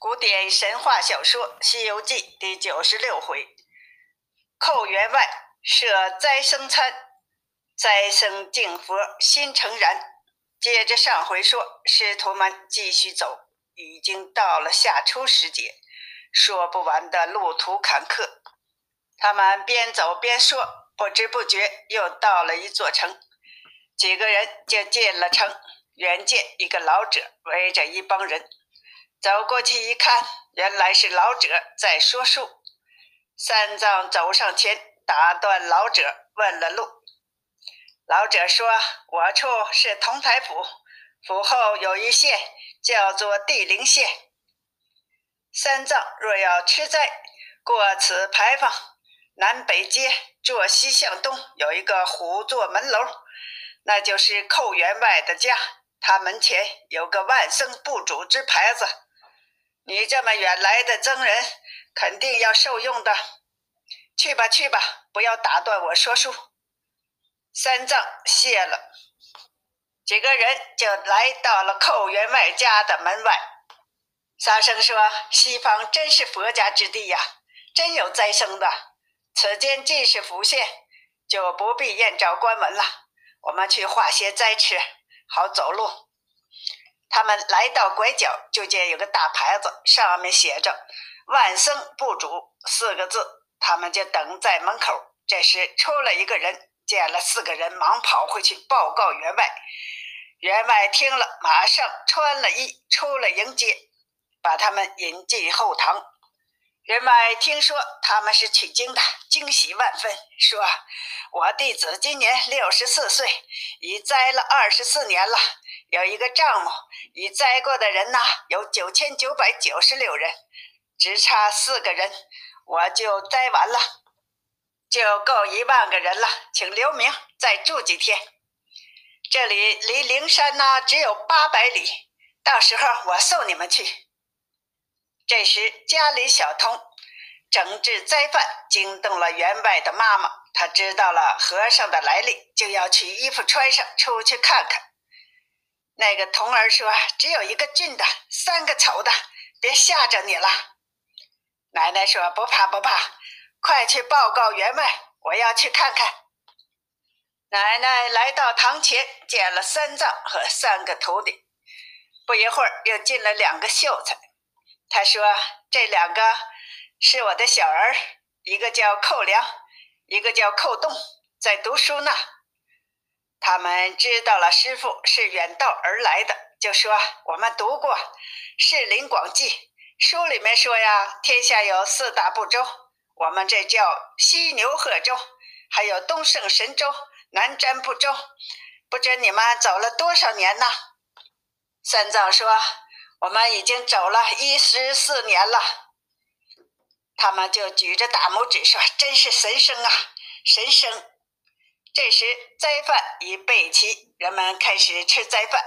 古典神话小说《西游记》第九十六回，寇员外设斋僧餐，斋僧敬佛心诚然。接着上回说，师徒们继续走，已经到了夏初时节，说不完的路途坎坷。他们边走边说，不知不觉又到了一座城，几个人就进了城。远见一个老者围着一帮人。走过去一看，原来是老者在说书。三藏走上前，打断老者，问了路。老者说：“我处是同台府，府后有一县叫做地灵县。三藏若要吃斋，过此牌坊，南北街坐西向东有一个虎座门楼，那就是寇员外的家。他门前有个万僧不主之牌子。”你这么远来的僧人，肯定要受用的。去吧，去吧，不要打断我说书。三藏谢了，几个人就来到了寇员外家的门外。沙僧说：“西方真是佛家之地呀，真有灾生的。此间既是福县，就不必验照官门了。我们去化些斋吃，好走路。”他们来到拐角，就见有个大牌子，上面写着“万僧不主”四个字。他们就等在门口。这时出了一个人，见了四个人，忙跑回去报告员外。员外听了，马上穿了衣出了迎接，把他们引进后堂。员外听说他们是取经的，惊喜万分，说：“我弟子今年六十四岁，已栽了二十四年了。”有一个账目，已栽过的人呐，有九千九百九十六人，只差四个人，我就栽完了，就够一万个人了。请留名，再住几天。这里离灵山呢只有八百里，到时候我送你们去。这时家里小童整治斋饭，惊动了员外的妈妈，他知道了和尚的来历，就要取衣服穿上，出去看看。那个童儿说：“只有一个俊的，三个丑的，别吓着你了。”奶奶说：“不怕不怕，快去报告员外，我要去看看。”奶奶来到堂前，见了三藏和三个徒弟，不一会儿又进了两个秀才。他说：“这两个是我的小儿，一个叫寇良，一个叫寇栋，在读书呢。”他们知道了师傅是远道而来的，就说：“我们读过《世林广记》，书里面说呀，天下有四大部洲，我们这叫西牛贺州，还有东胜神州、南瞻部洲。不知你们走了多少年呢？”三藏说：“我们已经走了一十四年了。”他们就举着大拇指说：“真是神生啊，神生！”这时斋饭已备齐，人们开始吃斋饭。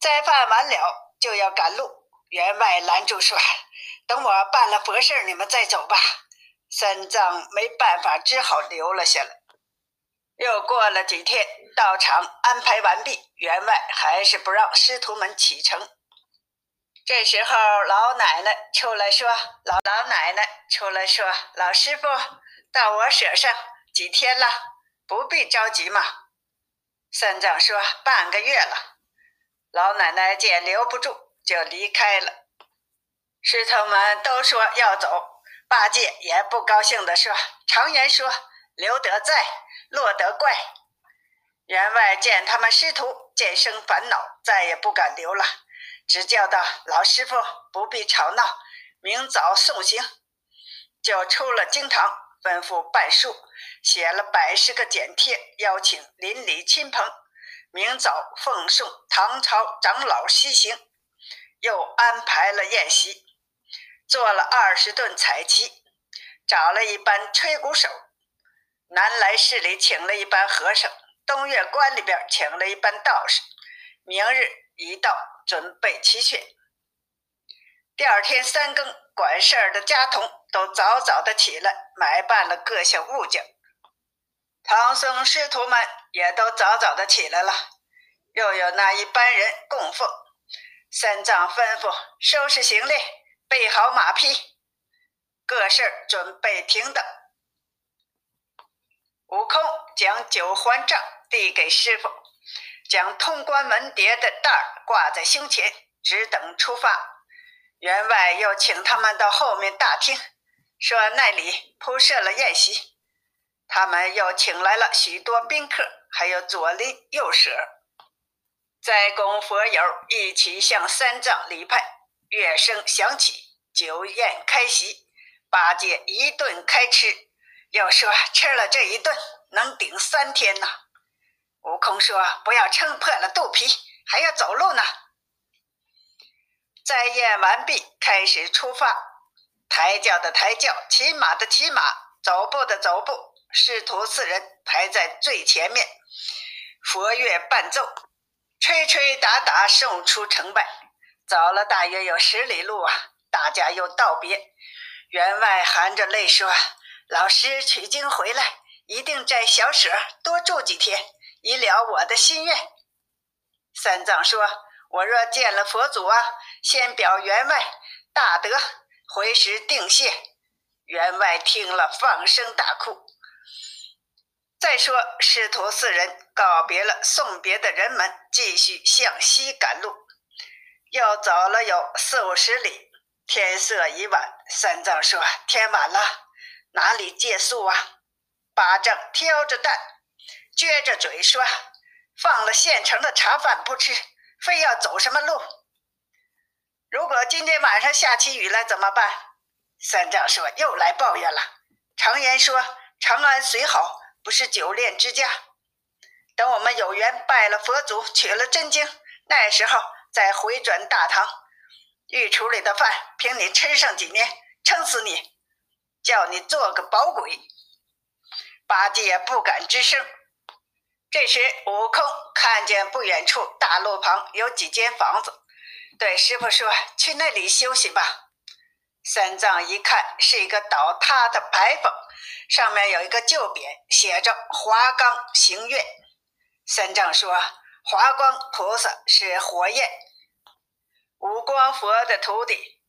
斋饭完了就要赶路，员外拦住说：“等我办了佛事，你们再走吧。”三藏没办法，只好留了下来。又过了几天，道场安排完毕，员外还是不让师徒们启程。这时候，老奶奶出来说：“老老奶奶出来说，老师傅到我舍上几天了。”不必着急嘛，三藏说：“半个月了。”老奶奶见留不住，就离开了。师徒们都说要走，八戒也不高兴地说：“常言说，留得在，落得怪。”员外见他们师徒渐生烦恼，再也不敢留了，只叫道：“老师傅不必吵闹，明早送行。”就出了经堂。吩咐办书，写了百十个简帖，邀请邻里亲朋，明早奉送唐朝长老西行。又安排了宴席，做了二十顿彩旗，找了一班吹鼓手，南来市里请了一班和尚，东岳关里边请了一班道士。明日一到，准备齐全。第二天三更，管事儿的家童都早早的起来。买办了各项物件，唐僧师徒们也都早早的起来了。又有那一班人供奉，三藏吩咐收拾行李，备好马匹，各事准备停当。悟空将九环杖递给师傅，将通关门牒的袋儿挂在胸前，只等出发。员外又请他们到后面大厅，说那里铺设了宴席。他们又请来了许多宾客，还有左邻右舍，在供佛友一起向三藏礼拜。乐声响起，酒宴开席，八戒一顿开吃。又说吃了这一顿能顶三天呢。悟空说：“不要撑破了肚皮，还要走路呢。”斋宴完毕，开始出发。抬轿的抬轿，骑马的骑马，走步的走步。师徒四人排在最前面，佛乐伴奏，吹吹打打，送出城外。走了大约有十里路啊，大家又道别。员外含着泪说。老师取经回来，一定在小舍多住几天，以了我的心愿。三藏说：“我若见了佛祖啊，先表员外大德，回时定谢。”员外听了，放声大哭。再说，师徒四人告别了送别的人们，继续向西赶路。又走了有四五十里，天色已晚。三藏说：“天晚了。”哪里借宿啊？八正挑着担，撅着嘴说：“放了现成的茶饭不吃，非要走什么路？今天晚上下起雨来怎么办？”三藏说：“又来抱怨了。常言说，长安虽好，不是久恋之家。等我们有缘拜了佛祖，取了真经，那时候再回转大唐，御厨里的饭凭你吃上几年，撑死你。”叫你做个保鬼，八戒不敢吱声。这时，悟空看见不远处大路旁有几间房子，对师傅说：“去那里休息吧。”三藏一看，是一个倒塌的牌坊，上面有一个旧匾，写着“华冈行愿”。三藏说：“华光菩萨是火焰，五光佛的徒弟，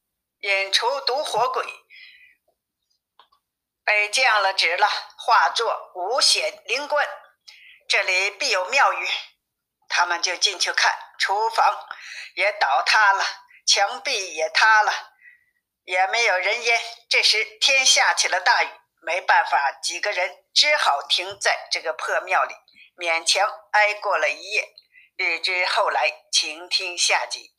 引除毒火鬼。”被降了旨了，化作五显灵官，这里必有庙宇。他们就进去看，厨房也倒塌了，墙壁也塌了，也没有人烟。这时天下起了大雨，没办法，几个人只好停在这个破庙里，勉强挨过了一夜。日知后来，晴天下集。